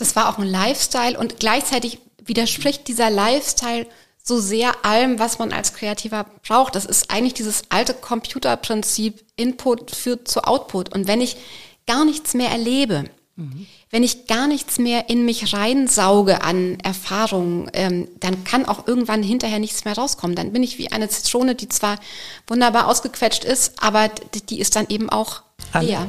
Das war auch ein Lifestyle und gleichzeitig widerspricht dieser Lifestyle so sehr allem, was man als Kreativer braucht. Das ist eigentlich dieses alte Computerprinzip, Input führt zu Output. Und wenn ich gar nichts mehr erlebe, mhm. wenn ich gar nichts mehr in mich reinsauge an Erfahrungen, ähm, dann kann auch irgendwann hinterher nichts mehr rauskommen. Dann bin ich wie eine Zitrone, die zwar wunderbar ausgequetscht ist, aber die ist dann eben auch leer.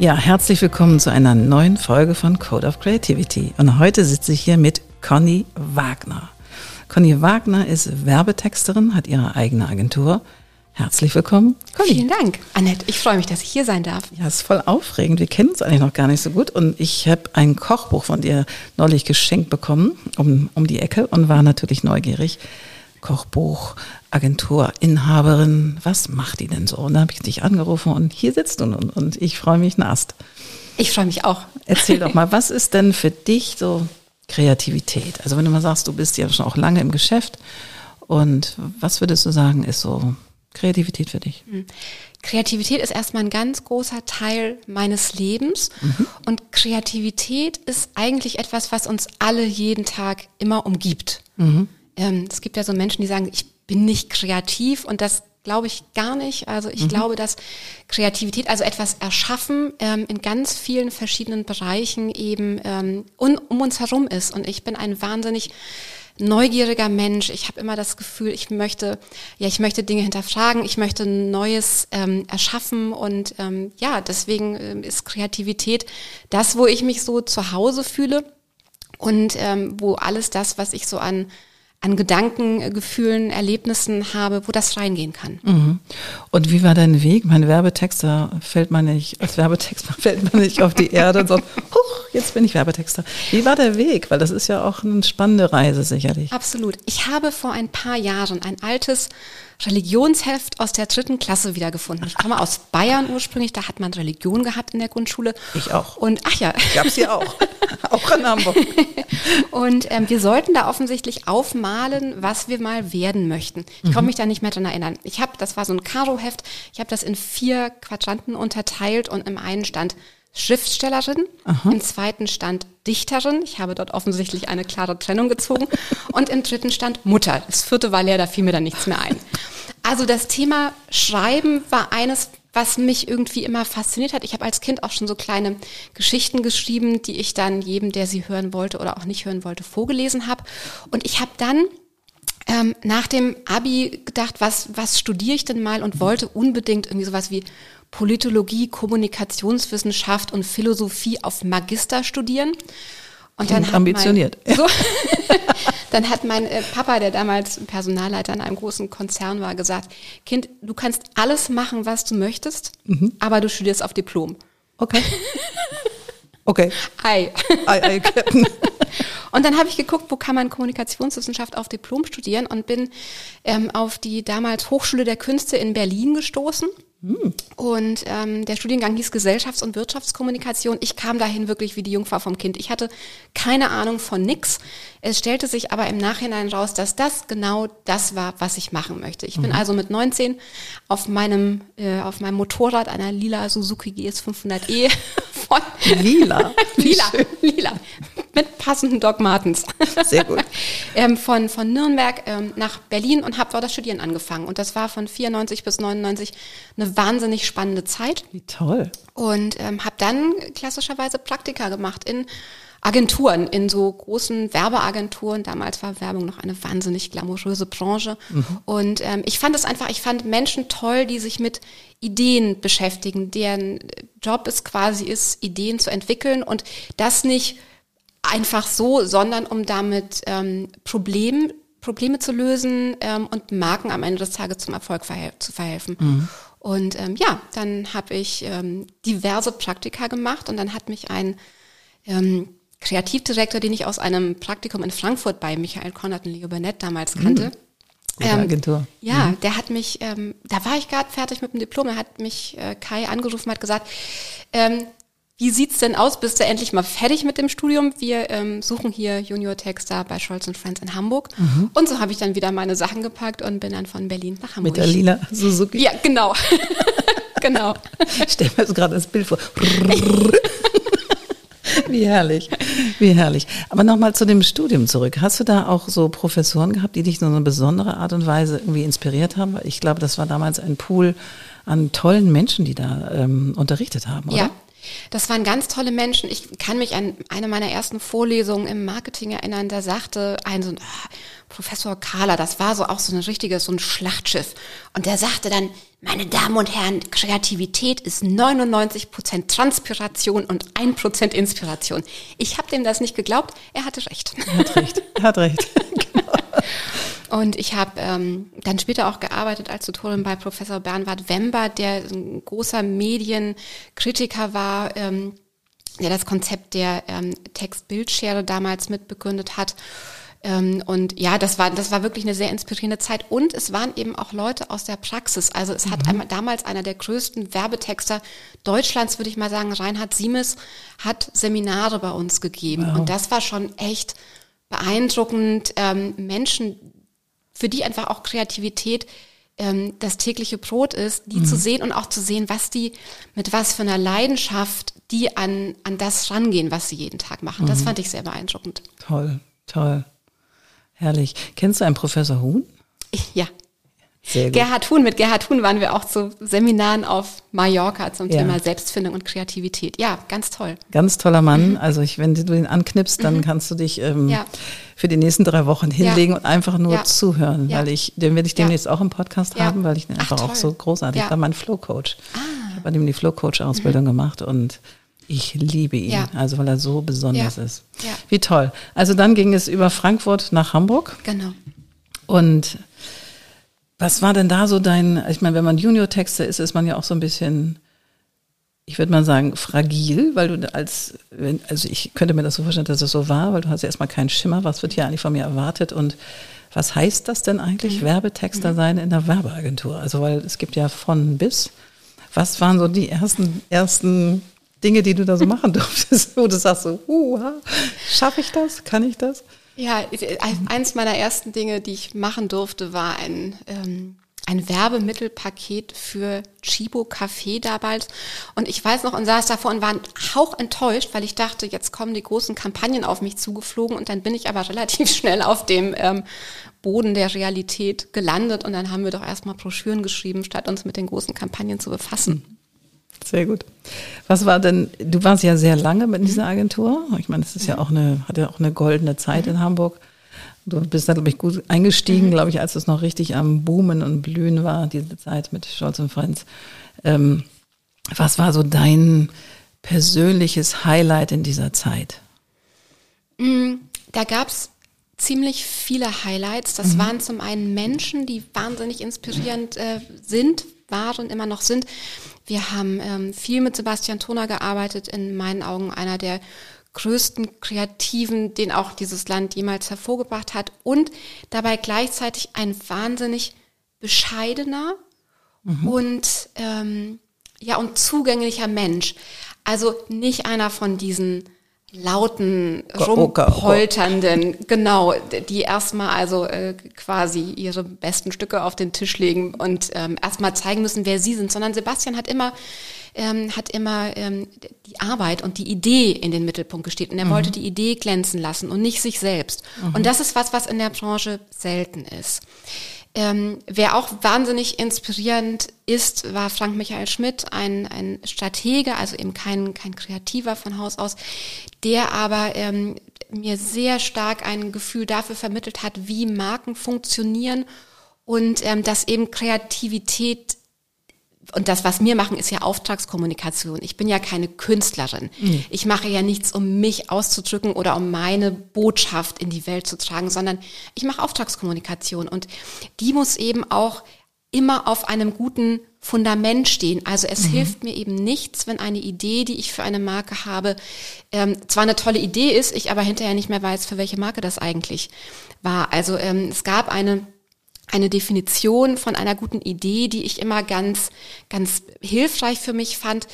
Ja, herzlich willkommen zu einer neuen Folge von Code of Creativity. Und heute sitze ich hier mit Conny Wagner. Conny Wagner ist Werbetexterin, hat ihre eigene Agentur. Herzlich willkommen, Conny. Vielen Dank, Annette. Ich freue mich, dass ich hier sein darf. Ja, ist voll aufregend. Wir kennen uns eigentlich noch gar nicht so gut. Und ich habe ein Kochbuch von dir neulich geschenkt bekommen, um, um die Ecke, und war natürlich neugierig. Kochbuch, Agenturinhaberin, was macht die denn so? Und dann habe ich dich angerufen und hier sitzt du nun und ich freue mich nast. Ich freue mich auch. Erzähl doch mal, was ist denn für dich so Kreativität? Also wenn du mal sagst, du bist ja schon auch lange im Geschäft und was würdest du sagen, ist so Kreativität für dich? Hm. Kreativität ist erstmal ein ganz großer Teil meines Lebens mhm. und Kreativität ist eigentlich etwas, was uns alle jeden Tag immer umgibt. Mhm. Ähm, es gibt ja so Menschen, die sagen, ich bin nicht kreativ und das glaube ich gar nicht. Also ich mhm. glaube, dass Kreativität, also etwas erschaffen, ähm, in ganz vielen verschiedenen Bereichen eben ähm, un, um uns herum ist. Und ich bin ein wahnsinnig neugieriger Mensch. Ich habe immer das Gefühl, ich möchte, ja, ich möchte Dinge hinterfragen, ich möchte Neues ähm, erschaffen und ähm, ja, deswegen ähm, ist Kreativität das, wo ich mich so zu Hause fühle und ähm, wo alles das, was ich so an an Gedanken, Gefühlen, Erlebnissen habe, wo das reingehen kann. Mhm. Und wie war dein Weg? Mein Werbetexter fällt man nicht, als Werbetexter fällt man nicht auf die Erde und sagt, huch, jetzt bin ich Werbetexter. Wie war der Weg? Weil das ist ja auch eine spannende Reise sicherlich. Absolut. Ich habe vor ein paar Jahren ein altes Religionsheft aus der dritten Klasse wiedergefunden. Ich komme aus Bayern ursprünglich, da hat man Religion gehabt in der Grundschule. Ich auch. Und ach ja. Gab's hier auch. auch in Hamburg. und ähm, wir sollten da offensichtlich aufmalen, was wir mal werden möchten. Ich mhm. komme mich da nicht mehr dran erinnern. Ich habe, das war so ein Karo-Heft, ich habe das in vier Quadranten unterteilt und im einen stand Schriftstellerin, Aha. im zweiten stand Dichterin, ich habe dort offensichtlich eine klare Trennung gezogen und im dritten stand Mutter. Das vierte war leer, da fiel mir dann nichts mehr ein. Also das Thema Schreiben war eines, was mich irgendwie immer fasziniert hat. Ich habe als Kind auch schon so kleine Geschichten geschrieben, die ich dann jedem, der sie hören wollte oder auch nicht hören wollte, vorgelesen habe. Und ich habe dann ähm, nach dem Abi gedacht, was, was studiere ich denn mal und wollte unbedingt irgendwie sowas wie Politologie, Kommunikationswissenschaft und Philosophie auf Magister studieren. Und dann hat ambitioniert. Mein, so, dann hat mein äh, Papa, der damals Personalleiter in einem großen Konzern war, gesagt, Kind, du kannst alles machen, was du möchtest, mhm. aber du studierst auf Diplom. Okay. Okay. Ei. Ei, ei, Captain. Und dann habe ich geguckt, wo kann man Kommunikationswissenschaft auf Diplom studieren und bin ähm, auf die damals Hochschule der Künste in Berlin gestoßen. Und ähm, der Studiengang hieß Gesellschafts- und Wirtschaftskommunikation. Ich kam dahin wirklich wie die Jungfrau vom Kind. Ich hatte keine Ahnung von nix. Es stellte sich aber im Nachhinein raus, dass das genau das war, was ich machen möchte. Ich mhm. bin also mit 19 auf meinem, äh, auf meinem Motorrad einer lila Suzuki GS500e von Lila. lila, lila. Mit passenden Doc Martens. Sehr gut. ähm, von, von Nürnberg ähm, nach Berlin und habe dort das Studieren angefangen. Und das war von 94 bis 99 eine wahnsinnig spannende Zeit. Wie toll. Und ähm, habe dann klassischerweise Praktika gemacht in Agenturen, in so großen Werbeagenturen. Damals war Werbung noch eine wahnsinnig glamouröse Branche. Mhm. Und ähm, ich fand es einfach, ich fand Menschen toll, die sich mit Ideen beschäftigen, deren Job es quasi ist, Ideen zu entwickeln und das nicht einfach so, sondern um damit ähm, Problem, Probleme zu lösen ähm, und Marken am Ende des Tages zum Erfolg verhel zu verhelfen. Mhm. Und ähm, ja, dann habe ich ähm, diverse Praktika gemacht und dann hat mich ein ähm, Kreativdirektor, den ich aus einem Praktikum in Frankfurt bei Michael Konrad und Leo Burnett damals kannte. Gute Agentur. Ja, mhm. der hat mich, ähm, da war ich gerade fertig mit dem Diplom, er hat mich äh, Kai angerufen, hat gesagt, ähm, wie sieht's denn aus? Bist du endlich mal fertig mit dem Studium? Wir ähm, suchen hier Junior-Texter bei Scholz Friends in Hamburg. Mhm. Und so habe ich dann wieder meine Sachen gepackt und bin dann von Berlin nach Hamburg. Mit der lila Suzuki? Ja, genau. genau. Stell mir jetzt gerade das Bild vor. Wie herrlich, wie herrlich. Aber nochmal zu dem Studium zurück. Hast du da auch so Professoren gehabt, die dich in so eine besondere Art und Weise irgendwie inspiriert haben? Ich glaube, das war damals ein Pool an tollen Menschen, die da ähm, unterrichtet haben, oder? Ja, das waren ganz tolle Menschen. Ich kann mich an eine meiner ersten Vorlesungen im Marketing erinnern. Da sagte ein so ein ah, Professor Kahler, das war so auch so ein richtiges so ein Schlachtschiff. Und der sagte dann, meine Damen und Herren, Kreativität ist 99 Prozent Transpiration und 1 Prozent Inspiration. Ich habe dem das nicht geglaubt. Er hatte recht. Er hat recht. Er hat recht. genau. Und ich habe ähm, dann später auch gearbeitet als Tutorin bei Professor Bernhard Wember, der ein großer Medienkritiker war, ähm, der das Konzept der ähm, Text-Bildschere damals mitbegründet hat. Ähm, und ja, das war, das war wirklich eine sehr inspirierende Zeit. Und es waren eben auch Leute aus der Praxis. Also es mhm. hat einmal damals einer der größten Werbetexter Deutschlands, würde ich mal sagen, Reinhard Siemes, hat Seminare bei uns gegeben. Wow. Und das war schon echt beeindruckend. Ähm, Menschen, für die einfach auch Kreativität ähm, das tägliche Brot ist, die mhm. zu sehen und auch zu sehen, was die, mit was für einer Leidenschaft die an, an das rangehen, was sie jeden Tag machen. Mhm. Das fand ich sehr beeindruckend. Toll, toll. Herrlich. Kennst du einen Professor Huhn? Ja. Sehr gut. Gerhard Huhn, mit Gerhard Huhn waren wir auch zu Seminaren auf Mallorca zum ja. Thema Selbstfindung und Kreativität. Ja, ganz toll. Ganz toller Mann. Mhm. Also ich, wenn du ihn anknipst, dann mhm. kannst du dich ähm, ja. für die nächsten drei Wochen hinlegen ja. und einfach nur zuhören, weil ich, den werde ich demnächst auch im Podcast haben, weil ich den einfach Ach, auch so großartig war. mein Flow Coach. Ah. Ich habe bei ihm die Flow Coach Ausbildung mhm. gemacht und ich liebe ihn, ja. also weil er so besonders ja. ist. Ja. Wie toll. Also dann ging es über Frankfurt nach Hamburg. Genau. Und was war denn da so dein, ich meine, wenn man Junior-Texter ist, ist man ja auch so ein bisschen, ich würde mal sagen, fragil, weil du als, also ich könnte mir das so vorstellen, dass es so war, weil du hast ja erstmal keinen Schimmer, was wird hier eigentlich von mir erwartet und was heißt das denn eigentlich, mhm. Werbetexter sein in der Werbeagentur? Also, weil es gibt ja von bis. Was waren so die ersten, ersten Dinge, die du da so machen durftest, wo du sagst so, uh, schaffe ich das? Kann ich das? Ja, eins meiner ersten Dinge, die ich machen durfte, war ein, ähm, ein Werbemittelpaket für Chibo Café damals. Und ich weiß noch und saß davor und war hauch enttäuscht, weil ich dachte, jetzt kommen die großen Kampagnen auf mich zugeflogen und dann bin ich aber relativ schnell auf dem ähm, Boden der Realität gelandet und dann haben wir doch erstmal Broschüren geschrieben, statt uns mit den großen Kampagnen zu befassen. Sehr gut. Was war denn, du warst ja sehr lange mit dieser Agentur. Ich meine, es ist ja auch eine, hat ja auch eine goldene Zeit in Hamburg. Du bist da, glaube ich, gut eingestiegen, glaube ich, als es noch richtig am Boomen und Blühen war, diese Zeit mit Scholz und Friends. Ähm, was war so dein persönliches Highlight in dieser Zeit? Mm, da gab es ziemlich viele Highlights. Das mhm. waren zum einen Menschen, die wahnsinnig inspirierend äh, sind, waren, immer noch sind. Wir haben ähm, viel mit Sebastian Toner gearbeitet, in meinen Augen einer der größten Kreativen, den auch dieses Land jemals hervorgebracht hat und dabei gleichzeitig ein wahnsinnig bescheidener mhm. und ähm, ja und zugänglicher Mensch. Also nicht einer von diesen lauten, rumpolternden, genau, die erstmal also äh, quasi ihre besten Stücke auf den Tisch legen und ähm, erstmal zeigen müssen, wer sie sind, sondern Sebastian hat immer ähm, hat immer ähm, die Arbeit und die Idee in den Mittelpunkt gestellt und er mhm. wollte die Idee glänzen lassen und nicht sich selbst. Mhm. Und das ist was, was in der Branche selten ist. Ähm, wer auch wahnsinnig inspirierend ist, war Frank Michael Schmidt, ein, ein Stratege, also eben kein, kein Kreativer von Haus aus, der aber ähm, mir sehr stark ein Gefühl dafür vermittelt hat, wie Marken funktionieren und ähm, dass eben Kreativität und das, was wir machen, ist ja Auftragskommunikation. Ich bin ja keine Künstlerin. Mhm. Ich mache ja nichts, um mich auszudrücken oder um meine Botschaft in die Welt zu tragen, sondern ich mache Auftragskommunikation und die muss eben auch immer auf einem guten Fundament stehen. Also es mhm. hilft mir eben nichts, wenn eine Idee, die ich für eine Marke habe, ähm, zwar eine tolle Idee ist, ich aber hinterher nicht mehr weiß, für welche Marke das eigentlich war. Also ähm, es gab eine eine Definition von einer guten Idee, die ich immer ganz, ganz hilfreich für mich fand.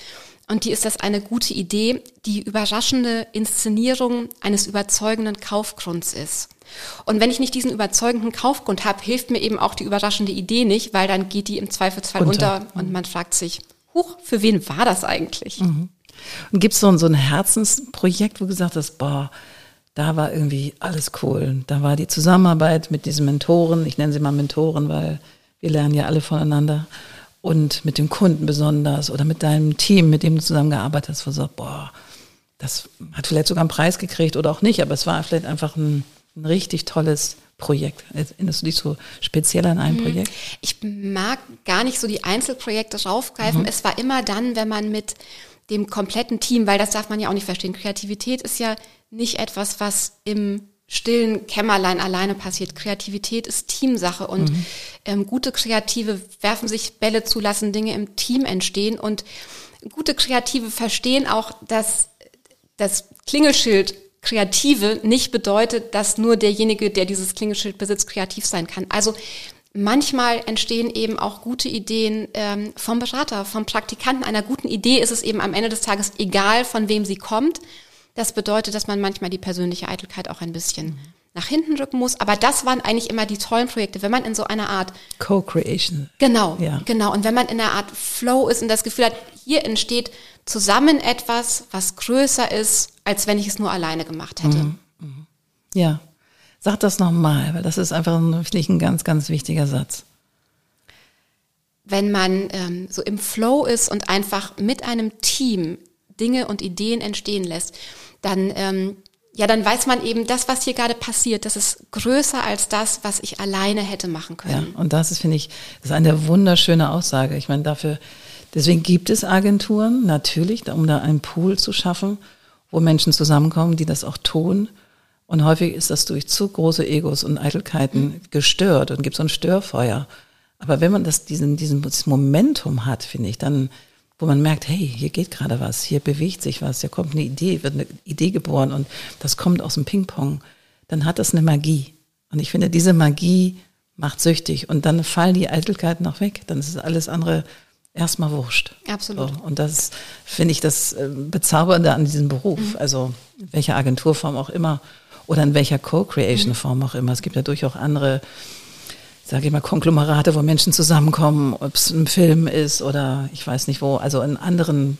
Und die ist, dass eine gute Idee die überraschende Inszenierung eines überzeugenden Kaufgrunds ist. Und wenn ich nicht diesen überzeugenden Kaufgrund habe, hilft mir eben auch die überraschende Idee nicht, weil dann geht die im Zweifelsfall unter, unter und man fragt sich, huch, für wen war das eigentlich? Mhm. Und gibt es so, so ein Herzensprojekt, wo du gesagt hast, boah, da war irgendwie alles cool. Da war die Zusammenarbeit mit diesen Mentoren, ich nenne sie mal Mentoren, weil wir lernen ja alle voneinander. Und mit dem Kunden besonders oder mit deinem Team, mit dem du zusammengearbeitet hast, wo du sagst, boah, das hat vielleicht sogar einen Preis gekriegt oder auch nicht, aber es war vielleicht einfach ein ein richtig tolles Projekt. Erinnerst du dich so speziell an ein mhm. Projekt? Ich mag gar nicht so die Einzelprojekte raufgreifen. Mhm. Es war immer dann, wenn man mit dem kompletten Team, weil das darf man ja auch nicht verstehen. Kreativität ist ja nicht etwas, was im stillen Kämmerlein alleine passiert. Kreativität ist Teamsache und mhm. ähm, gute Kreative werfen sich Bälle zu, lassen Dinge im Team entstehen und gute Kreative verstehen auch, dass das Klingelschild Kreative nicht bedeutet, dass nur derjenige, der dieses Klingelschild besitzt, kreativ sein kann. Also manchmal entstehen eben auch gute Ideen ähm, vom Berater, vom Praktikanten. Einer guten Idee ist es eben am Ende des Tages egal, von wem sie kommt. Das bedeutet, dass man manchmal die persönliche Eitelkeit auch ein bisschen mhm. nach hinten rücken muss. Aber das waren eigentlich immer die tollen Projekte, wenn man in so einer Art Co-Creation. Genau, ja. genau. Und wenn man in einer Art Flow ist und das Gefühl hat, hier entsteht zusammen etwas, was größer ist, als wenn ich es nur alleine gemacht hätte. Mhm. mhm. Ja, sag das nochmal, weil das ist einfach wirklich ein ganz, ganz wichtiger Satz. Wenn man ähm, so im Flow ist und einfach mit einem Team Dinge und Ideen entstehen lässt, dann ähm, ja, dann weiß man eben, das, was hier gerade passiert, das ist größer als das, was ich alleine hätte machen können. Ja, und das ist, finde ich, das ist eine wunderschöne Aussage. Ich meine, dafür Deswegen gibt es Agenturen, natürlich, um da einen Pool zu schaffen, wo Menschen zusammenkommen, die das auch tun. Und häufig ist das durch zu große Egos und Eitelkeiten gestört und gibt so ein Störfeuer. Aber wenn man das, diesen, diesen Momentum hat, finde ich, dann, wo man merkt, hey, hier geht gerade was, hier bewegt sich was, hier kommt eine Idee, wird eine Idee geboren und das kommt aus dem Ping-Pong, dann hat das eine Magie. Und ich finde, diese Magie macht süchtig und dann fallen die Eitelkeiten auch weg. Dann ist alles andere erstmal wurscht. Absolut. So, und das finde ich das äh, Bezaubernde an diesem Beruf. Mhm. Also in welcher Agenturform auch immer oder in welcher Co-Creation-Form auch immer. Es gibt ja durchaus andere, sage ich mal, Konglomerate, wo Menschen zusammenkommen, ob es ein Film ist oder ich weiß nicht wo, also in anderen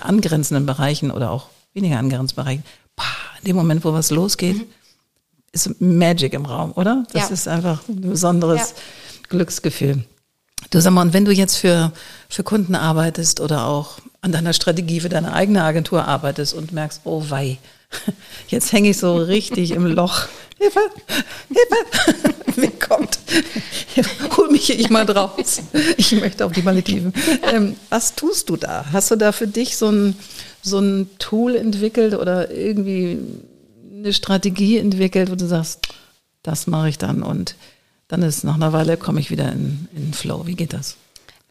angrenzenden Bereichen oder auch weniger angrenzenden Bereichen. Bah, in dem Moment, wo was losgeht, mhm. ist Magic im Raum, oder? Das ja. ist einfach ein besonderes ja. Glücksgefühl. Du sag mal, und wenn du jetzt für, für Kunden arbeitest oder auch an deiner Strategie für deine eigene Agentur arbeitest und merkst, oh wei, jetzt hänge ich so richtig im Loch. Hilfe, Hilfe, wer kommt? Hol mich hier mal draus. Ich möchte auf die Malediven. Ähm, was tust du da? Hast du da für dich so ein, so ein Tool entwickelt oder irgendwie eine Strategie entwickelt, wo du sagst, das mache ich dann und dann ist nach einer Weile komme ich wieder in, in Flow. Wie geht das?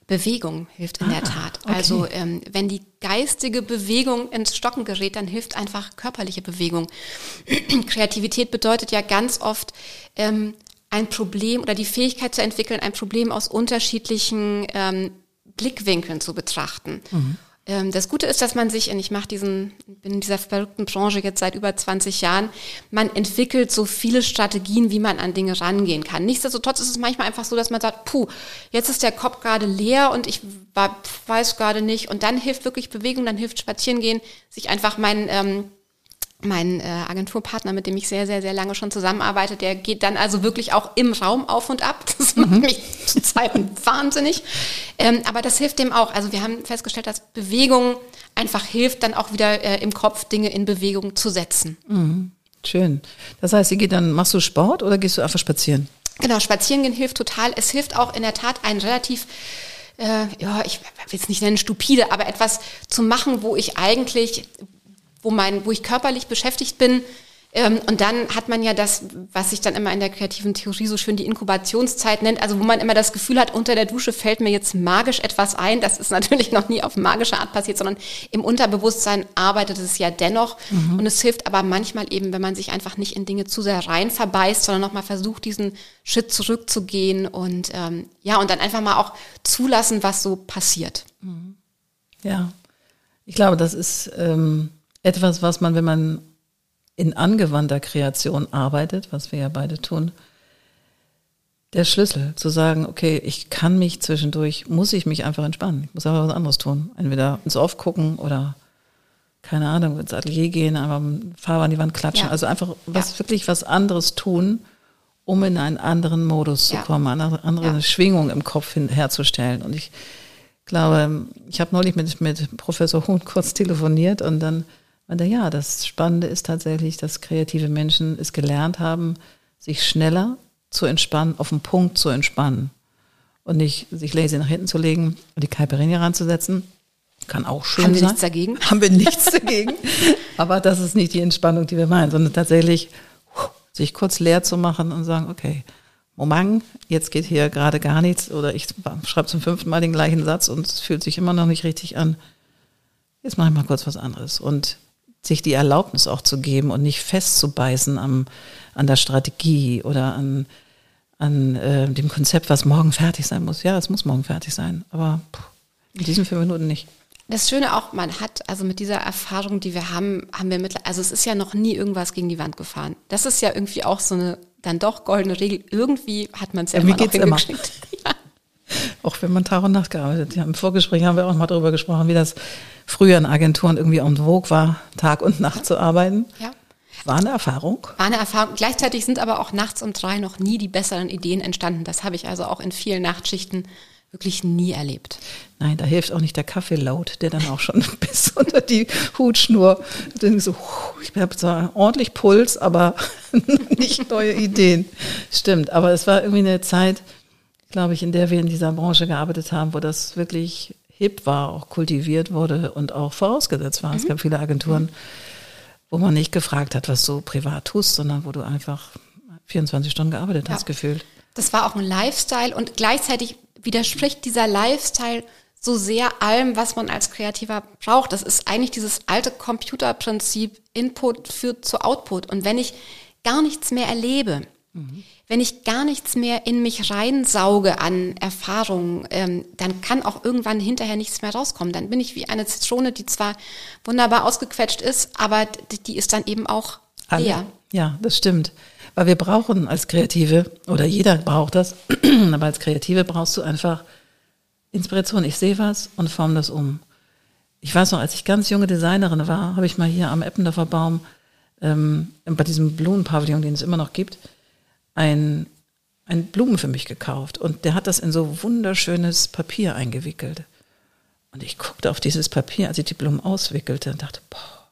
Bewegung hilft in ah, der Tat. Okay. Also ähm, wenn die geistige Bewegung ins Stocken gerät, dann hilft einfach körperliche Bewegung. Kreativität bedeutet ja ganz oft ähm, ein Problem oder die Fähigkeit zu entwickeln, ein Problem aus unterschiedlichen ähm, Blickwinkeln zu betrachten. Mhm. Ähm, das Gute ist, dass man sich, und ich mache diesen, bin in dieser verrückten Branche jetzt seit über 20 Jahren, man entwickelt so viele Strategien, wie man an Dinge rangehen kann. Nichtsdestotrotz ist es manchmal einfach so, dass man sagt, puh, jetzt ist der Kopf gerade leer und ich weiß gerade nicht. Und dann hilft wirklich Bewegung, dann hilft Spazierengehen, sich einfach meinen ähm, mein äh, Agenturpartner, mit dem ich sehr, sehr, sehr lange schon zusammenarbeite, der geht dann also wirklich auch im Raum auf und ab. Das macht mhm. mich zu Zeiten wahnsinnig. Ähm, aber das hilft dem auch. Also wir haben festgestellt, dass Bewegung einfach hilft, dann auch wieder äh, im Kopf Dinge in Bewegung zu setzen. Mhm. Schön. Das heißt, ihr geht dann, machst du Sport oder gehst du einfach spazieren? Genau, spazieren gehen hilft total. Es hilft auch in der Tat ein relativ äh, ja, ich will es nicht nennen stupide, aber etwas zu machen, wo ich eigentlich, wo mein, wo ich körperlich beschäftigt bin, Ähm, und dann hat man ja das, was sich dann immer in der kreativen Theorie so schön die Inkubationszeit nennt, also wo man immer das Gefühl hat, unter der Dusche fällt mir jetzt magisch etwas ein. Das ist natürlich noch nie auf magische Art passiert, sondern im Unterbewusstsein arbeitet es ja dennoch. Mhm. Und es hilft aber manchmal eben, wenn man sich einfach nicht in Dinge zu sehr rein verbeißt, sondern nochmal versucht, diesen Schritt zurückzugehen und ähm, ja, und dann einfach mal auch zulassen, was so passiert. Mhm. Ja, ich glaube, das ist ähm, etwas, was man, wenn man in angewandter Kreation arbeitet, was wir ja beide tun, der Schlüssel zu sagen, okay, ich kann mich zwischendurch, muss ich mich einfach entspannen. Ich muss einfach was anderes tun. Entweder ins Off gucken oder keine Ahnung, ins Atelier gehen, einfach Farbe an die Wand klatschen. Ja. Also einfach was ja. wirklich was anderes tun, um in einen anderen Modus ja. zu kommen, eine andere Schwingung im Kopf hin, herzustellen. Und ich glaube, ich habe neulich mit, mit Professor Huhn kurz telefoniert und dann meinte, ja, das Spannende ist tatsächlich, dass kreative Menschen es gelernt haben, sich schneller zu entspannen, auf den Punkt zu entspannen. Und nicht sich lazy nach hinten zu legen und die Caipirinha ranzusetzen. Kann auch schön sein. Haben wir nichts dagegen? Haben wir nichts dagegen. Aber das ist nicht die Entspannung, die wir meinen, sondern tatsächlich sich kurz leer zu machen und sagen, okay, Moment, jetzt geht hier gerade gar nichts oder ich schreibe zum fünften Mal den gleichen Satz und es fühlt sich immer noch nicht richtig an. Jetzt mache ich mal kurz was anderes. Und sich die Erlaubnis auch zu geben und nicht festzubeißen am, an der Strategie oder an, an äh, dem Konzept, was morgen fertig sein muss. Ja, es muss morgen fertig sein, aber in diesen fünf Minuten nicht. Das Schöne auch, man hat, also mit dieser Erfahrung, die wir haben, haben wir mittlerweile, also es ist ja noch nie irgendwas gegen die Wand gefahren. Das ist ja irgendwie auch so eine dann doch goldene Regel. Irgendwie hat man es ja, ja immer noch hingekriegt. Ja. Auch wenn man Tag und Nacht gearbeitet hat. Ja, Im Vorgespräch haben wir auch mal darüber gesprochen, wie das früher in Agenturen irgendwie en vogue war, Tag und Nacht zu arbeiten. Ja. War eine Erfahrung. War eine Erfahrung. Gleichzeitig sind aber auch nachts um drei noch nie die besseren Ideen entstanden. Das habe ich also auch in vielen Nachtschichten wirklich nie erlebt. Nein, da hilft auch nicht der Kaffeelaut, der dann auch schon bis unter die Hutschnur. So, ich habe zwar ordentlich Puls, aber nicht neue Ideen. Stimmt, aber es war irgendwie eine Zeit, glaube ich, in der wir in dieser Branche gearbeitet haben, wo das wirklich hip war, auch kultiviert wurde und auch vorausgesetzt war. Mhm. Es gab viele Agenturen, wo man nicht gefragt hat, was du privat tust, sondern wo du einfach 24 Stunden gearbeitet ja. hast, gefühlt. Das war auch ein Lifestyle und gleichzeitig widerspricht dieser Lifestyle so sehr allem, was man als Kreativer braucht. Das ist eigentlich dieses alte Computerprinzip, Input führt zu Output. Und wenn ich gar nichts mehr erlebe, mhm wenn ich gar nichts mehr in mich reinsauge an Erfahrungen, ähm, dann kann auch irgendwann hinterher nichts mehr rauskommen. Dann bin ich wie eine Zitrone, die zwar wunderbar ausgequetscht ist, aber die ist dann eben auch leer. Ja, das stimmt. Weil wir brauchen als Kreative, oder jeder braucht das, aber als Kreative brauchst du einfach Inspiration. Ich sehe was und forme das um. Ich weiß noch, als ich ganz junge Designerin war, habe ich mal hier am Eppendorfer Baum ähm, bei diesem Blumenpavillon, den es immer noch gibt, ein, ein Blumen für mich gekauft und der hat das in so wunderschönes Papier eingewickelt. Und ich guckte auf dieses Papier, als ich die Blumen auswickelte und dachte, boah,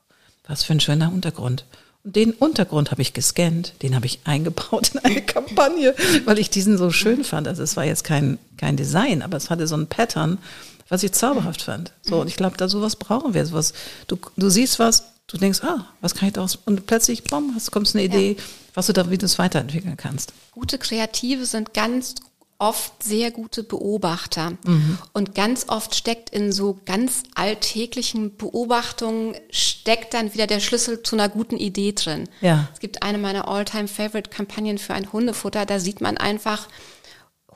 was für ein schöner Untergrund. Und den Untergrund habe ich gescannt, den habe ich eingebaut in eine Kampagne, weil ich diesen so schön fand. Also es war jetzt kein, kein Design, aber es hatte so ein Pattern, was ich zauberhaft fand. So, und ich glaube, da sowas brauchen wir. Sowas, du, du siehst was, du denkst, ah, was kann ich daraus? Und plötzlich, bumm, hast, kommst eine Idee, ja. Was du da, wie du es weiterentwickeln kannst. Gute Kreative sind ganz oft sehr gute Beobachter. Mhm. Und ganz oft steckt in so ganz alltäglichen Beobachtungen, steckt dann wieder der Schlüssel zu einer guten Idee drin. Ja. Es gibt eine meiner All-Time-Favorite-Kampagnen für ein Hundefutter, da sieht man einfach,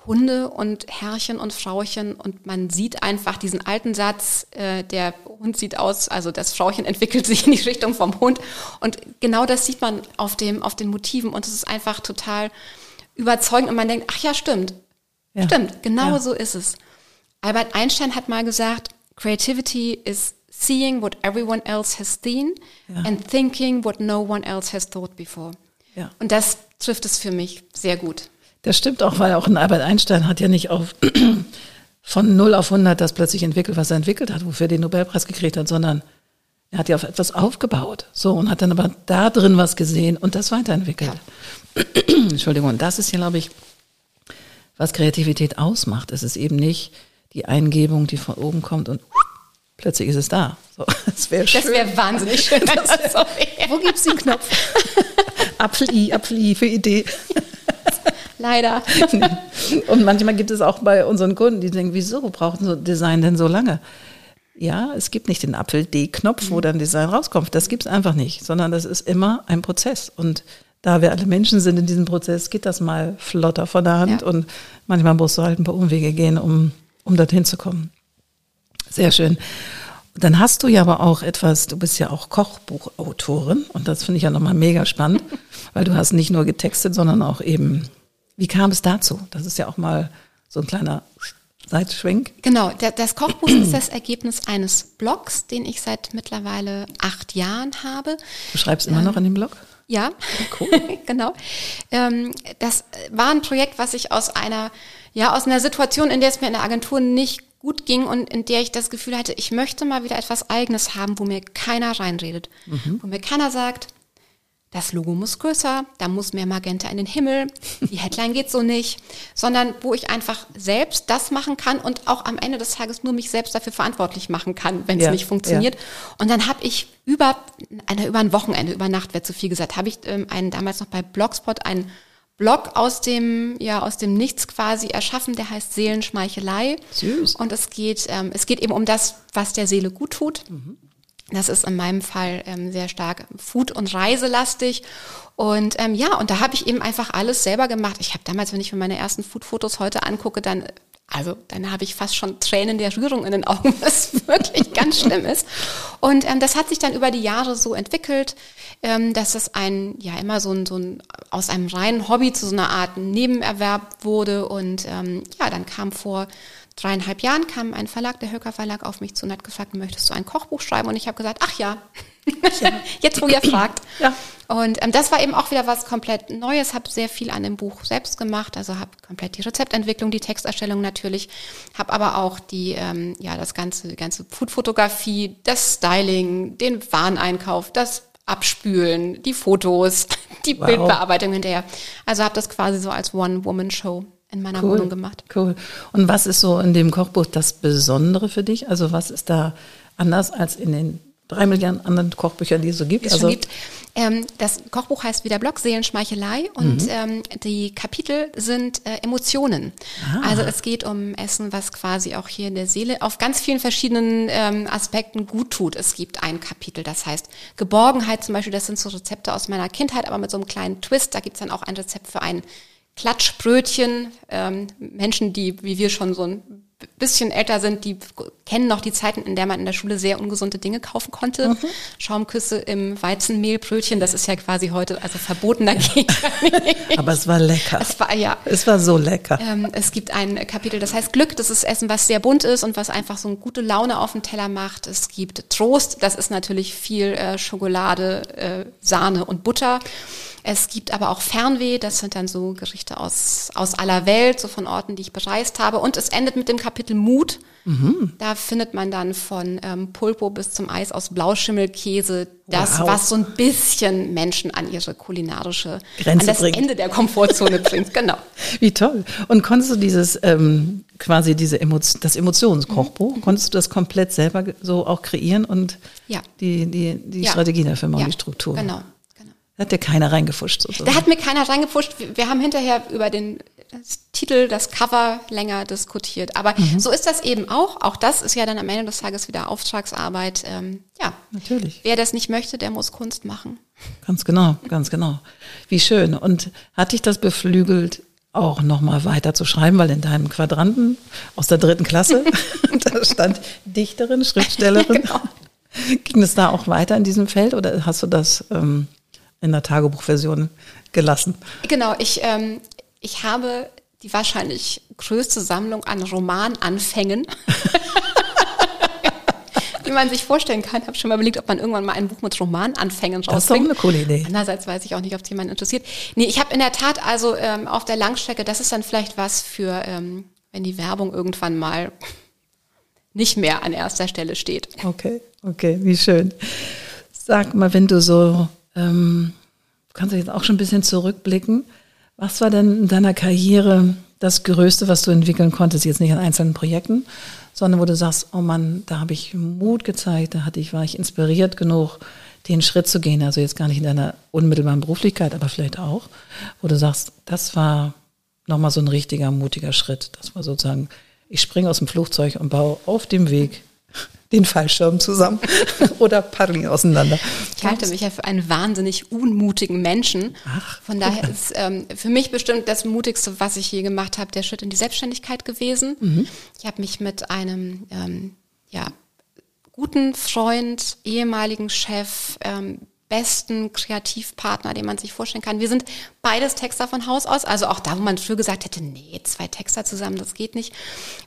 Hunde und Herrchen und Frauchen und man sieht einfach diesen alten Satz, äh, der Hund sieht aus, also das Frauchen entwickelt sich in die Richtung vom Hund und genau das sieht man auf dem auf den Motiven und es ist einfach total überzeugend und man denkt, ach ja, stimmt. Ja. Stimmt, genau ja. so ist es. Albert Einstein hat mal gesagt, Creativity is seeing what everyone else has seen ja. and thinking what no one else has thought before. Ja. Und das trifft es für mich sehr gut. Das stimmt auch, weil auch ein Albert Einstein hat ja nicht auf von 0 auf 100 das plötzlich entwickelt, was er entwickelt hat, wofür er den Nobelpreis gekriegt hat, sondern er hat ja auf etwas aufgebaut. So, und hat dann aber da drin was gesehen und das weiterentwickelt. Ja. Entschuldigung, und das ist ja, glaube ich, was Kreativität ausmacht. Es ist eben nicht die Eingebung, die von oben kommt und plötzlich ist es da. So, das wäre schön. Das wäre wahnsinnig schön. Das wär, Wo gibt's den Knopf? Apfel-I, Apfel-I für Idee. Leider. Und manchmal gibt es auch bei unseren Kunden, die denken, wieso brauchen so Design denn so lange? Ja, es gibt nicht den Apfel-D-Knopf, wo mhm. dann Design rauskommt. Das gibt es einfach nicht, sondern das ist immer ein Prozess. Und da wir alle Menschen sind in diesem Prozess, geht das mal flotter von der Hand. Ja. Und manchmal musst du halt ein paar Umwege gehen, um, um dorthin zu kommen. Sehr schön. Dann hast du ja aber auch etwas, du bist ja auch Kochbuchautorin und das finde ich ja nochmal mega spannend, weil du hast nicht nur getextet, sondern auch eben, wie kam es dazu? Das ist ja auch mal so ein kleiner Seitschwenk. Genau, der, das Kochbuch ist das Ergebnis eines Blogs, den ich seit mittlerweile acht Jahren habe. Du schreibst immer ähm, noch an dem Blog? Ja, cool. genau. Ähm, das war ein Projekt, was ich aus einer, ja, aus einer Situation, in der es mir in der Agentur nicht gut ging und in der ich das Gefühl hatte, ich möchte mal wieder etwas Eigenes haben, wo mir keiner reinredet, mhm. wo mir keiner sagt, das Logo muss größer, da muss mehr Magenta in den Himmel, die Headline geht so nicht, sondern wo ich einfach selbst das machen kann und auch am Ende des Tages nur mich selbst dafür verantwortlich machen kann, wenn es ja, nicht funktioniert. Ja. Und dann habe ich über, eine, über ein Wochenende, über Nacht wird zu viel gesagt, habe ich ähm, einen damals noch bei Blogspot einen Blog aus dem, ja, aus dem Nichts quasi erschaffen, der heißt Seelenschmeichelei. Süß. Und es geht, ähm, es geht eben um das, was der Seele gut tut. Mhm. Das ist in meinem Fall ähm, sehr stark Food- und Reiselastig. Und ähm, ja, und da habe ich eben einfach alles selber gemacht. Ich habe damals, wenn ich mir meine ersten Food-Fotos heute angucke, dann also dann habe ich fast schon Tränen der Rührung in den Augen, was wirklich ganz schlimm ist. Und ähm, das hat sich dann über die Jahre so entwickelt, ähm, dass es ein, ja immer so ein, so ein, aus einem reinen Hobby zu so einer Art Nebenerwerb wurde. Und ähm, ja, dann kam vor dreieinhalb Jahren kam ein Verlag, der Höcker Verlag, auf mich zu und hat gefragt, möchtest du ein Kochbuch schreiben? Und ich habe gesagt, ach ja, jetzt wo ihr fragt. Ja. Und ähm, das war eben auch wieder was komplett Neues, habe sehr viel an dem Buch selbst gemacht, also habe komplett die Rezeptentwicklung, die Texterstellung natürlich, habe aber auch die, ähm, ja, das ganze, die ganze Foodfotografie, das Styling, den Wareneinkauf, das Abspülen, die Fotos, die wow. Bildbearbeitung hinterher. Also habe das quasi so als One-Woman-Show in meiner cool, Wohnung gemacht. Cool. Und was ist so in dem Kochbuch das Besondere für dich? Also was ist da anders als in den drei Milliarden anderen Kochbüchern, die es so gibt. Es also gibt. Ähm, das Kochbuch heißt wie der Blog Seelenschmeichelei und mhm. ähm, die Kapitel sind äh, Emotionen. Ah. Also es geht um Essen, was quasi auch hier in der Seele auf ganz vielen verschiedenen ähm, Aspekten gut tut. Es gibt ein Kapitel, das heißt Geborgenheit zum Beispiel, das sind so Rezepte aus meiner Kindheit, aber mit so einem kleinen Twist. Da gibt's dann auch ein Rezept für ein Klatschbrötchen. Ähm, Menschen, die wie wir schon so ein bisschen älter sind, die kennen noch die Zeiten, in der man in der Schule sehr ungesunde Dinge kaufen konnte. Mhm. Schaumküsse im Weizenmehlbrötchen, das ist ja quasi heute also verbotener Gegner. Aber es war lecker. Es war ja. Es war so lecker. Ähm, es gibt ein Kapitel, das heißt Glück. Das ist Essen, was sehr bunt ist und was einfach so eine gute Laune auf dem Teller macht. Es gibt Trost. Das ist natürlich viel äh, Schokolade, äh, Sahne und Butter. Es gibt aber auch Fernweh, das sind dann so Gerichte aus, aus aller Welt, so von Orten, die ich bereist habe. Und es endet mit dem Kapitel Mut. Mhm. Da findet man dann von ähm, Pulpo bis zum Eis aus Blauschimmelkäse das, wow. was so ein bisschen Menschen an ihre kulinarische Grenze an das bringt. Ende der Komfortzone bringt. Genau. Wie toll. Und konntest du dieses ähm, quasi diese Emotion, das Emotionskochbuch, mhm. konntest du das komplett selber so auch kreieren und ja. die, die, die ja. Strategie dafür mal, ja. die Struktur? Genau. Da hat dir keiner reingefuscht sozusagen. Da hat mir keiner reingefuscht. Wir haben hinterher über den Titel, das Cover länger diskutiert. Aber mhm. so ist das eben auch. Auch das ist ja dann am Ende des Tages wieder Auftragsarbeit. Ähm, ja, natürlich. Wer das nicht möchte, der muss Kunst machen. Ganz genau, ganz genau. Wie schön. Und hat dich das beflügelt, auch nochmal weiter zu schreiben, weil in deinem Quadranten aus der dritten Klasse, da stand Dichterin, Schriftstellerin. genau. Ging es da auch weiter in diesem Feld oder hast du das ähm, in der Tagebuchversion gelassen. Genau, ich, ähm, ich habe die wahrscheinlich größte Sammlung an Romananfängen. Wie man sich vorstellen kann, habe schon mal überlegt, ob man irgendwann mal ein Buch mit Romananfängen rausbringt. Das ist doch eine coole Idee. Andererseits weiß ich auch nicht, ob es jemanden interessiert. Nee, ich habe in der Tat also ähm, auf der Langstrecke, das ist dann vielleicht was für, ähm, wenn die Werbung irgendwann mal nicht mehr an erster Stelle steht. Okay, okay, wie schön. Sag mal, wenn du so ähm, du kannst jetzt auch schon ein bisschen zurückblicken. Was war denn in deiner Karriere das Größte, was du entwickeln konntest, jetzt nicht an einzelnen Projekten, sondern wo du sagst, oh Mann, da habe ich Mut gezeigt, da hatte ich, war ich inspiriert genug, den Schritt zu gehen. Also jetzt gar nicht in deiner unmittelbaren Beruflichkeit, aber vielleicht auch, wo du sagst, das war nochmal so ein richtiger, mutiger Schritt. Das war sozusagen, ich springe aus dem Flugzeug und baue auf dem Weg den Fallschirm zusammen oder paddeln auseinander. Ich halte mich ja für einen wahnsinnig unmutigen Menschen. Ach, Von daher okay. ist ähm, für mich bestimmt das Mutigste, was ich je gemacht habe, der Schritt in die Selbstständigkeit gewesen. Mhm. Ich habe mich mit einem ähm, ja, guten Freund, ehemaligen Chef, ähm, besten Kreativpartner, den man sich vorstellen kann. Wir sind beides Texter von Haus aus, also auch da, wo man früher gesagt hätte, nee, zwei Texter zusammen, das geht nicht.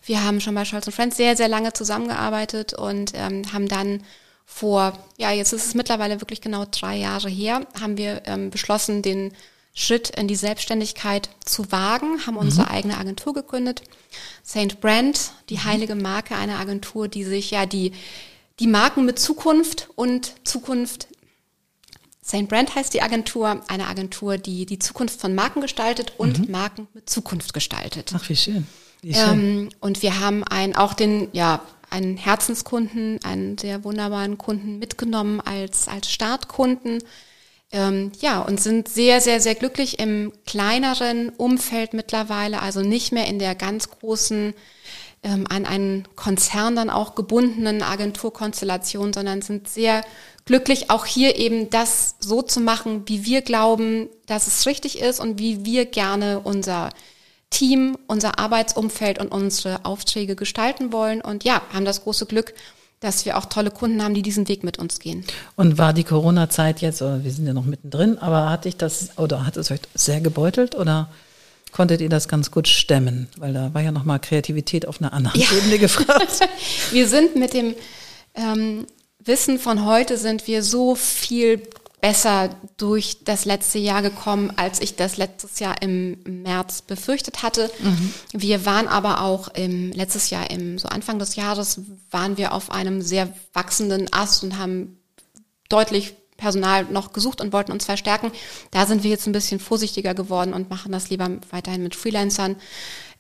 Wir haben schon bei Scholz und Friends sehr, sehr lange zusammengearbeitet und ähm, haben dann vor, ja, jetzt ist es mittlerweile wirklich genau drei Jahre her, haben wir ähm, beschlossen, den Schritt in die Selbstständigkeit zu wagen, haben unsere mhm. eigene Agentur gegründet. St. Brand, die mhm. heilige Marke einer Agentur, die sich ja die, die Marken mit Zukunft und Zukunft St. Brand heißt die Agentur, eine Agentur, die die Zukunft von Marken gestaltet und mhm. Marken mit Zukunft gestaltet. Ach, wie schön. Wie schön. Ähm, und wir haben einen, auch den, ja, einen Herzenskunden, einen sehr wunderbaren Kunden mitgenommen als, als Startkunden. Ähm, ja, und sind sehr, sehr, sehr glücklich im kleineren Umfeld mittlerweile, also nicht mehr in der ganz großen, ähm, an einen Konzern dann auch gebundenen Agenturkonstellation, sondern sind sehr glücklich, auch hier eben das so zu machen, wie wir glauben, dass es richtig ist und wie wir gerne unser Team, unser Arbeitsumfeld und unsere Aufträge gestalten wollen. Und ja, haben das große Glück, dass wir auch tolle Kunden haben, die diesen Weg mit uns gehen. Und war die Corona-Zeit jetzt, wir sind ja noch mittendrin, aber hat dich das oder hat es euch sehr gebeutelt oder konntet ihr das ganz gut stemmen? Weil da war ja nochmal Kreativität auf einer anderen ja. Ebene gefragt. wir sind mit dem ähm, Wissen von heute sind wir so viel besser durch das letzte Jahr gekommen, als ich das letztes Jahr im März befürchtet hatte. Mhm. Wir waren aber auch im letztes Jahr im so Anfang des Jahres waren wir auf einem sehr wachsenden Ast und haben deutlich Personal noch gesucht und wollten uns verstärken. Da sind wir jetzt ein bisschen vorsichtiger geworden und machen das lieber weiterhin mit Freelancern.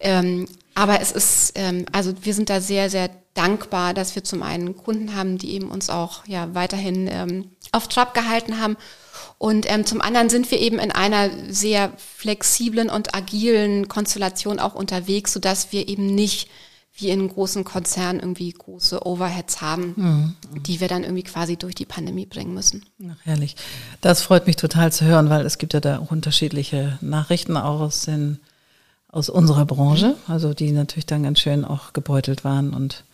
Ähm, aber es ist, ähm, also wir sind da sehr, sehr dankbar, dass wir zum einen Kunden haben, die eben uns auch ja weiterhin ähm, auf Trab gehalten haben. Und ähm, zum anderen sind wir eben in einer sehr flexiblen und agilen Konstellation auch unterwegs, sodass wir eben nicht wie in großen Konzernen irgendwie große Overheads haben, mhm. die wir dann irgendwie quasi durch die Pandemie bringen müssen. Ach, herrlich. Das freut mich total zu hören, weil es gibt ja da auch unterschiedliche Nachrichten auch aus, den, aus unserer Branche, also die natürlich dann ganz schön auch gebeutelt waren und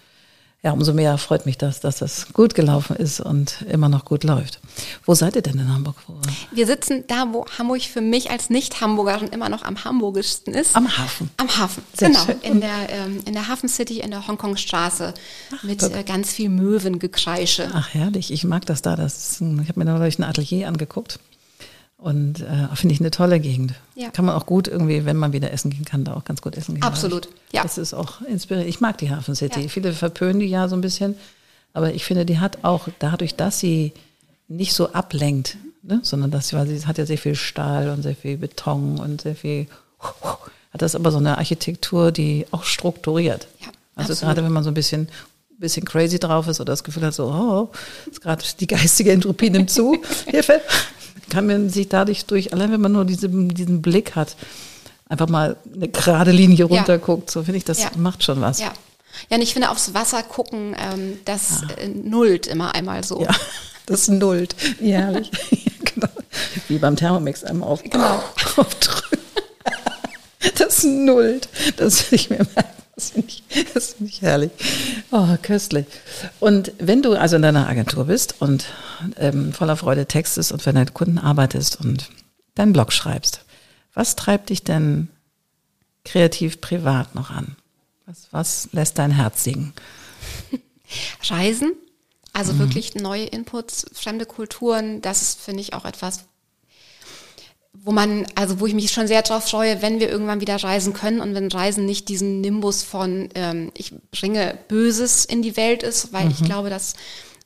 ja, umso mehr freut mich das, dass das gut gelaufen ist und immer noch gut läuft. Wo seid ihr denn in Hamburg? Wir sitzen da, wo Hamburg für mich als Nicht-Hamburgerin immer noch am hamburgischsten ist. Am Hafen. Am Hafen, Sehr genau. Schön. In der, ähm, in der Hafen City, in der Hongkongstraße mit äh, ganz viel Möwengekreische. Ach, herrlich. Ich mag das da. Das ist ich habe mir neulich ein Atelier angeguckt. Und äh, finde ich eine tolle Gegend. Ja. Kann man auch gut irgendwie, wenn man wieder essen gehen kann, da auch ganz gut essen gehen. Absolut, ja. Das ist auch inspirierend. Ich mag die Hafen City. Ja. Viele verpönen die ja so ein bisschen. Aber ich finde, die hat auch dadurch, dass sie nicht so ablenkt, ne, sondern dass sie, weil sie hat ja sehr viel Stahl und sehr viel Beton und sehr viel, hat das aber so eine Architektur, die auch strukturiert. Ja, also absolut. gerade wenn man so ein bisschen bisschen crazy drauf ist oder das Gefühl hat, so, oh, ist gerade die geistige Entropie nimmt zu, Hilfe, kann man sich dadurch durch, allein wenn man nur diese, diesen Blick hat, einfach mal eine gerade Linie runterguckt, ja. so finde ich, das ja. macht schon was. Ja. Ja, und ich finde, aufs Wasser gucken, ähm, das ja. Äh, nullt immer einmal so. Ja, das nullt. Ja, herrlich. genau. Wie beim Thermomix einmal auf, genau. aufdrücken. Das nullt. Das will ich mir merken. Das finde ich, das find ich herrlich. Oh, köstlich. Und wenn du also in deiner Agentur bist und ähm, voller Freude textest und für deine Kunden arbeitest und deinen Blog schreibst, was treibt dich denn kreativ privat noch an? Was, was lässt dein Herz singen? Reisen, also mhm. wirklich neue Inputs, fremde Kulturen, das ist, finde ich, auch etwas, wo man, also wo ich mich schon sehr drauf freue, wenn wir irgendwann wieder reisen können und wenn Reisen nicht diesen Nimbus von ähm, ich bringe Böses in die Welt ist, weil mhm. ich glaube, dass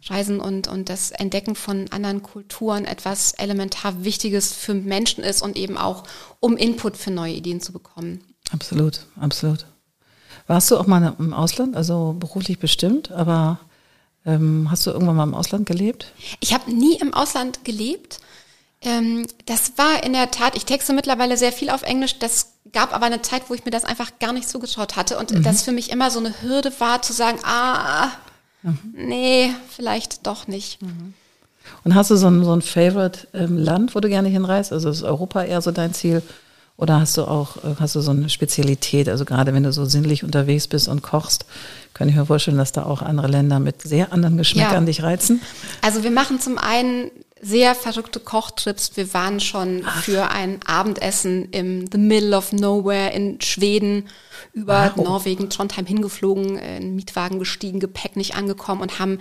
Reisen und, und das Entdecken von anderen Kulturen etwas elementar Wichtiges für Menschen ist und eben auch, um Input für neue Ideen zu bekommen. Absolut, absolut. Warst du auch mal im Ausland, also beruflich bestimmt, aber ähm, hast du irgendwann mal im Ausland gelebt? Ich habe nie im Ausland gelebt. Ähm, das war in der Tat, ich texte mittlerweile sehr viel auf Englisch. Das gab aber eine Zeit, wo ich mir das einfach gar nicht zugeschaut hatte und mhm. das für mich immer so eine Hürde war, zu sagen, ah, mhm. nee, vielleicht doch nicht. Mhm. Und hast du so ein, so ein Favorite-Land, ähm, wo du gerne hinreist? Also ist Europa eher so dein Ziel? Oder hast du auch, äh, hast du so eine Spezialität? Also gerade wenn du so sinnlich unterwegs bist und kochst, kann ich mir vorstellen, dass da auch andere Länder mit sehr anderen Geschmäckern ja. dich reizen. Also wir machen zum einen sehr verrückte Kochtrips. Wir waren schon Ach. für ein Abendessen im The Middle of Nowhere in Schweden über wow. Norwegen, Trondheim hingeflogen, in Mietwagen gestiegen, Gepäck nicht angekommen und haben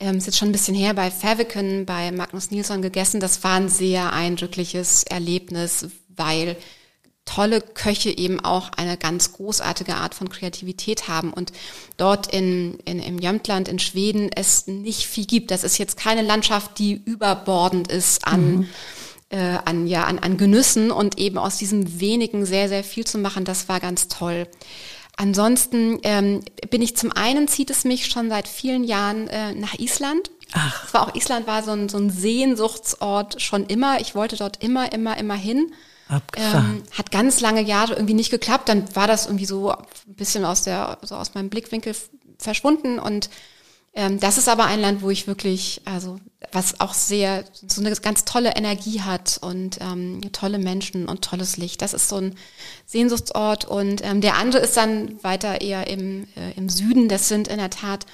ähm, ist jetzt schon ein bisschen her, bei Faviken, bei Magnus Nilsson gegessen. Das war ein sehr eindrückliches Erlebnis, weil tolle Köche eben auch eine ganz großartige Art von Kreativität haben und dort in, in, im Jämtland in Schweden es nicht viel gibt. Das ist jetzt keine Landschaft, die überbordend ist an, mhm. äh, an, ja, an, an Genüssen und eben aus diesem wenigen sehr, sehr viel zu machen, das war ganz toll. Ansonsten ähm, bin ich zum einen zieht es mich schon seit vielen Jahren äh, nach Island. Ach. Es war auch Island war so ein, so ein Sehnsuchtsort schon immer. Ich wollte dort immer, immer, immer hin. Ähm, hat ganz lange Jahre irgendwie nicht geklappt. Dann war das irgendwie so ein bisschen aus der, so aus meinem Blickwinkel verschwunden und ähm, das ist aber ein Land, wo ich wirklich, also was auch sehr so eine ganz tolle Energie hat und ähm, tolle Menschen und tolles Licht. Das ist so ein Sehnsuchtsort und ähm, der andere ist dann weiter eher im, äh, im Süden. Das sind in der Tat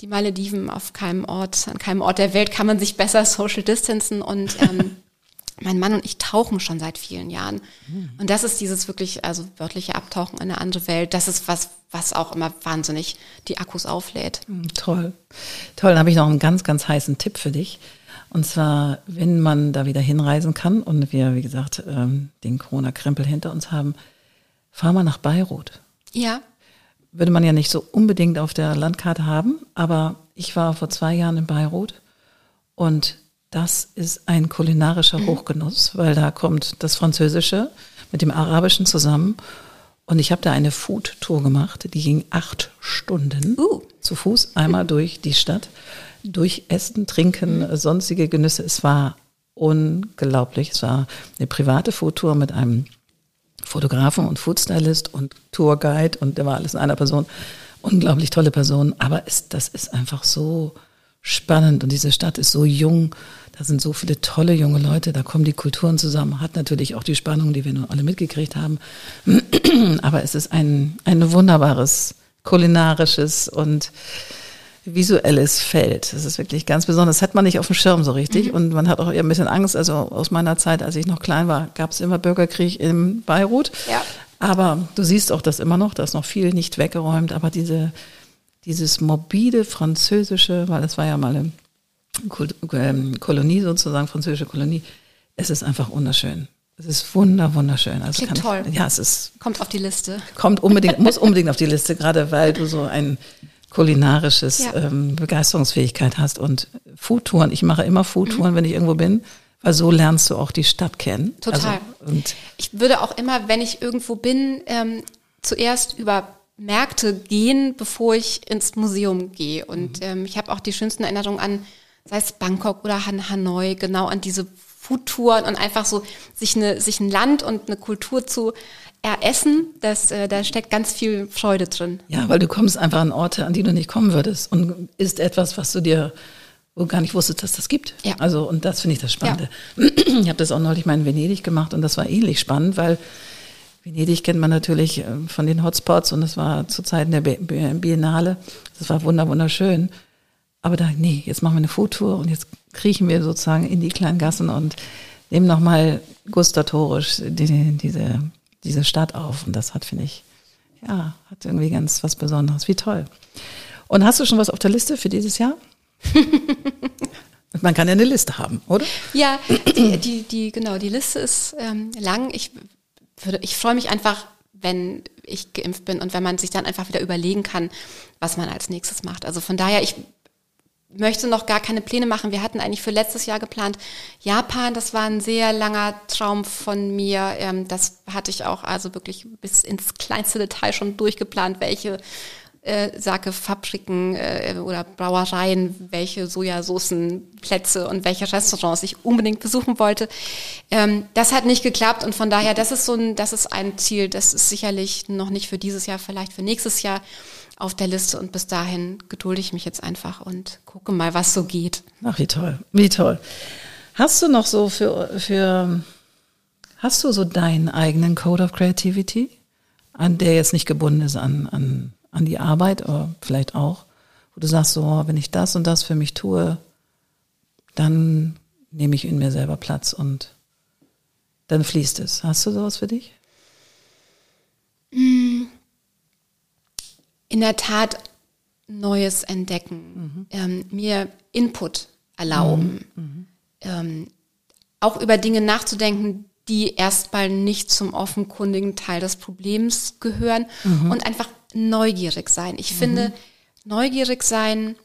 die Malediven. Auf keinem Ort, an keinem Ort der Welt kann man sich besser social distancen und ähm, mein Mann und ich tauchen schon seit vielen Jahren. Mhm. Und das ist dieses wirklich, also wörtliche Abtauchen in eine andere Welt. Das ist was, was auch immer wahnsinnig die Akkus auflädt. Mhm, toll. Toll, dann habe ich noch einen ganz, ganz heißen Tipp für dich. Und zwar, wenn man da wieder hinreisen kann und wir, wie gesagt, ähm, den Corona-Krempel hinter uns haben, fahr mal nach Beirut. Ja. Würde man ja nicht so unbedingt auf der Landkarte haben, aber ich war vor zwei Jahren in Beirut und das ist ein kulinarischer mhm. Hochgenuss, weil da kommt das Französische mit dem Arabischen zusammen. Und ich habe da eine Food-Tour gemacht, die ging acht Stunden uh. zu Fuß einmal durch die Stadt, durch Essen, Trinken, mhm. sonstige Genüsse. Es war unglaublich. Es war eine private Food-Tour mit einem Fotografen und Foodstylist und Tourguide und der war alles in einer Person. Unglaublich tolle Person, aber es, das ist einfach so spannend und diese Stadt ist so jung. Da sind so viele tolle junge Leute, da kommen die Kulturen zusammen. Hat natürlich auch die Spannung, die wir nur alle mitgekriegt haben. Aber es ist ein, ein wunderbares kulinarisches und visuelles Feld. Das ist wirklich ganz besonders. Das hat man nicht auf dem Schirm so richtig. Mhm. Und man hat auch eher ein bisschen Angst. Also aus meiner Zeit, als ich noch klein war, gab es immer Bürgerkrieg in Beirut. Ja. Aber du siehst auch das immer noch, da ist noch viel nicht weggeräumt. Aber diese dieses morbide französische, weil es war ja mal eine ähm, Kolonie sozusagen, französische Kolonie, es ist einfach wunderschön. Es ist wunder, wunderschön. Also Klingt toll. Ich, ja, es ist. Kommt auf die Liste. Kommt unbedingt, muss unbedingt auf die Liste, gerade weil du so ein kulinarisches ja. ähm, Begeisterungsfähigkeit hast und Foodtouren. Ich mache immer Foodtouren, mhm. wenn ich irgendwo bin, weil so lernst du auch die Stadt kennen. Total. Also, und ich würde auch immer, wenn ich irgendwo bin, ähm, zuerst über Märkte gehen, bevor ich ins Museum gehe. Und mhm. ähm, ich habe auch die schönsten Erinnerungen an, sei es Bangkok oder Han Hanoi, genau an diese Foodtouren und einfach so sich, eine, sich ein Land und eine Kultur zu eressen, das, äh, da steckt ganz viel Freude drin. Ja, weil du kommst einfach an Orte, an die du nicht kommen würdest und ist etwas, was du dir wo gar nicht wusstest, dass das gibt. Ja. Also und das finde ich das Spannende. Ja. Ich habe das auch neulich mal in Venedig gemacht und das war ähnlich spannend, weil Venedig kennt man natürlich äh, von den Hotspots und es war zu Zeiten der Biennale. Das war wunderschön. Aber da, nee, jetzt machen wir eine Foodtour und jetzt kriechen wir sozusagen in die kleinen Gassen und nehmen nochmal gustatorisch die, diese, diese Stadt auf. Und das hat, finde ich, ja, hat irgendwie ganz was Besonderes. Wie toll. Und hast du schon was auf der Liste für dieses Jahr? Man kann ja eine Liste haben, oder? Ja, die, die, die genau, die Liste ist ähm, lang. Ich würde, ich freue mich einfach, wenn ich geimpft bin und wenn man sich dann einfach wieder überlegen kann, was man als nächstes macht. Also von daher, ich möchte noch gar keine Pläne machen. Wir hatten eigentlich für letztes Jahr geplant Japan. Das war ein sehr langer Traum von mir. Ähm, das hatte ich auch also wirklich bis ins kleinste Detail schon durchgeplant, welche äh, Sake-Fabriken äh, oder Brauereien, welche Sojasoßenplätze und welche Restaurants ich unbedingt besuchen wollte. Ähm, das hat nicht geklappt und von daher, das ist so ein, das ist ein Ziel, das ist sicherlich noch nicht für dieses Jahr, vielleicht für nächstes Jahr auf der Liste und bis dahin gedulde ich mich jetzt einfach und gucke mal, was so geht. Ach, wie toll, wie toll. Hast du noch so für, für hast du so deinen eigenen Code of Creativity, an der jetzt nicht gebunden ist an, an an die Arbeit, oder vielleicht auch, wo du sagst, so, wenn ich das und das für mich tue, dann nehme ich in mir selber Platz und dann fließt es. Hast du sowas für dich? In der Tat Neues entdecken, mhm. ähm, mir Input erlauben, mhm. mhm. ähm, auch über Dinge nachzudenken, die erstmal nicht zum offenkundigen Teil des Problems gehören mhm. und einfach neugierig sein. Ich mhm. finde, neugierig sein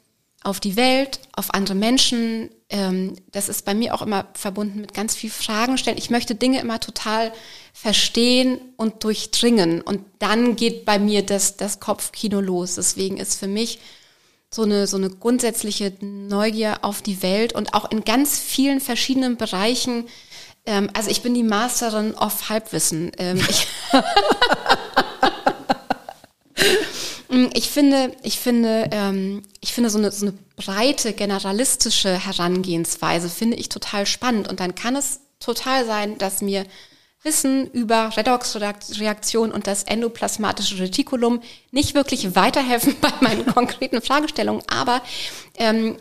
auf die Welt, auf andere Menschen, ähm, das ist bei mir auch immer verbunden mit ganz viel Fragen stellen. Ich möchte Dinge immer total verstehen und durchdringen. Und dann geht bei mir das, das Kopfkino los. Deswegen ist für mich so eine, so eine grundsätzliche Neugier auf die Welt und auch in ganz vielen verschiedenen Bereichen. Ähm, also ich bin die Masterin of Halbwissen. Ähm, ich Mm, ich finde, ich finde, ähm, ich finde so eine, so eine breite, generalistische Herangehensweise finde ich total spannend. Und dann kann es total sein, dass mir Wissen über Redox-Reaktion und das endoplasmatische Retikulum nicht wirklich weiterhelfen bei meinen konkreten Fragestellungen, aber ähm,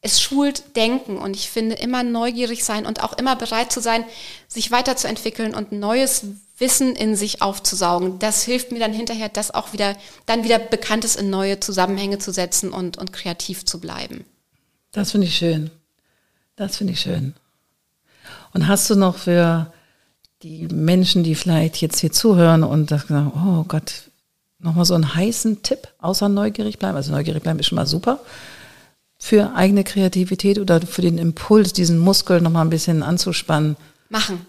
es schult Denken und ich finde immer neugierig sein und auch immer bereit zu sein, sich weiterzuentwickeln und neues Wissen in sich aufzusaugen. Das hilft mir dann hinterher, das auch wieder, dann wieder Bekanntes in neue Zusammenhänge zu setzen und, und kreativ zu bleiben. Das finde ich schön. Das finde ich schön. Und hast du noch für die Menschen, die vielleicht jetzt hier zuhören und sagen, oh Gott, nochmal so einen heißen Tipp, außer neugierig bleiben? Also neugierig bleiben ist schon mal super für eigene Kreativität oder für den Impuls, diesen Muskel noch mal ein bisschen anzuspannen? Machen,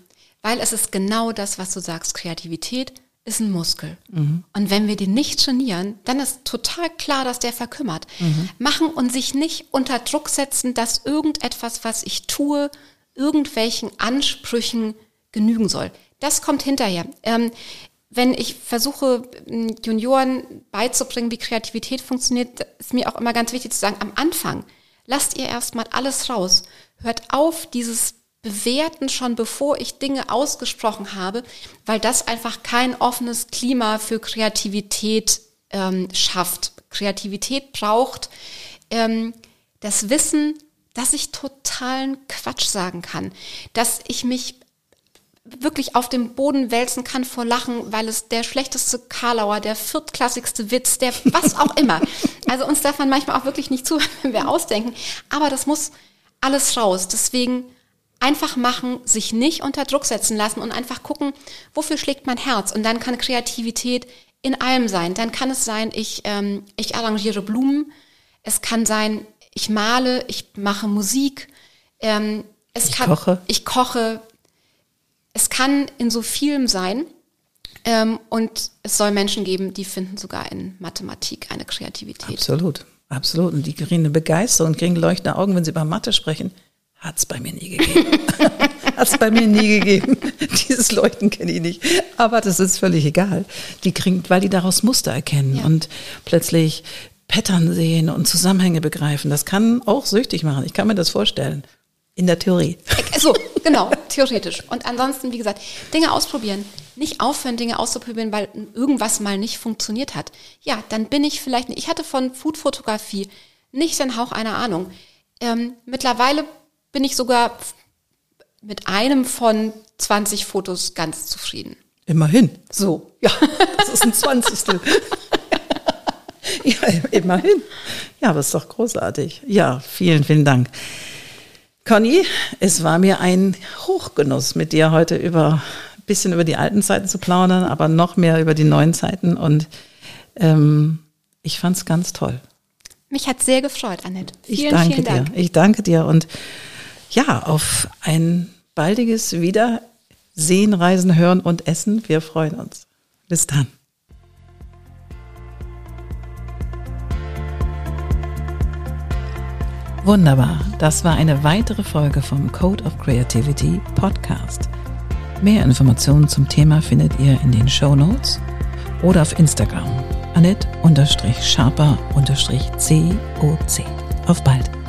weil es ist genau das, was du sagst. Kreativität ist ein Muskel. Mhm. Und wenn wir den nicht trainieren, dann ist total klar, dass der verkümmert. Mhm. Machen und sich nicht unter Druck setzen, dass irgendetwas, was ich tue, irgendwelchen Ansprüchen genügen soll. Das kommt hinterher. Ähm, wenn ich versuche, Junioren beizubringen, wie Kreativität funktioniert, ist mir auch immer ganz wichtig zu sagen, am Anfang lasst ihr erstmal alles raus. Hört auf, dieses Bewerten schon bevor ich Dinge ausgesprochen habe, weil das einfach kein offenes Klima für Kreativität ähm, schafft. Kreativität braucht ähm, das Wissen, dass ich totalen Quatsch sagen kann, dass ich mich wirklich auf dem Boden wälzen kann vor Lachen, weil es der schlechteste Karlauer, der viertklassigste Witz, der was auch immer. Also uns darf man manchmal auch wirklich nicht zuhören, wenn wir ausdenken. Aber das muss alles raus. Deswegen einfach machen, sich nicht unter Druck setzen lassen und einfach gucken, wofür schlägt mein Herz. Und dann kann Kreativität in allem sein. Dann kann es sein, ich, ähm, ich arrangiere Blumen. Es kann sein, ich male, ich mache Musik. Ähm, es ich kann, koche. Ich koche, es kann in so vielem sein. Ähm, und es soll Menschen geben, die finden sogar in Mathematik eine Kreativität. Absolut, absolut. Und die kriegen eine Begeisterung und kriegen leuchtende Augen, wenn sie über Mathe sprechen. Hat es bei mir nie gegeben. Hat es bei mir nie gegeben. Dieses Leuchten kenne ich nicht. Aber das ist völlig egal. Die kriegen, weil die daraus Muster erkennen ja. und plötzlich Pattern sehen und Zusammenhänge begreifen. Das kann auch süchtig machen. Ich kann mir das vorstellen. In der Theorie. So, genau, theoretisch. Und ansonsten, wie gesagt, Dinge ausprobieren. Nicht aufhören, Dinge auszuprobieren, weil irgendwas mal nicht funktioniert hat. Ja, dann bin ich vielleicht nicht. Ich hatte von Foodfotografie nicht den Hauch einer Ahnung. Ähm, mittlerweile bin ich sogar mit einem von 20 Fotos ganz zufrieden. Immerhin. So. Ja, das ist ein Zwanzigstel. ja, immerhin. Ja, aber ist doch großartig. Ja, vielen, vielen Dank. Conny, es war mir ein Hochgenuss, mit dir heute über ein bisschen über die alten Zeiten zu plaudern, aber noch mehr über die neuen Zeiten. Und ähm, ich fand es ganz toll. Mich hat sehr gefreut, Annette. Vielen, ich danke vielen Dank. dir. Ich danke dir und ja, auf ein baldiges Wiedersehen, Reisen, Hören und Essen. Wir freuen uns. Bis dann. Wunderbar, das war eine weitere Folge vom Code of Creativity Podcast. Mehr Informationen zum Thema findet ihr in den Show Notes oder auf Instagram annette-sharper-coc. Auf bald!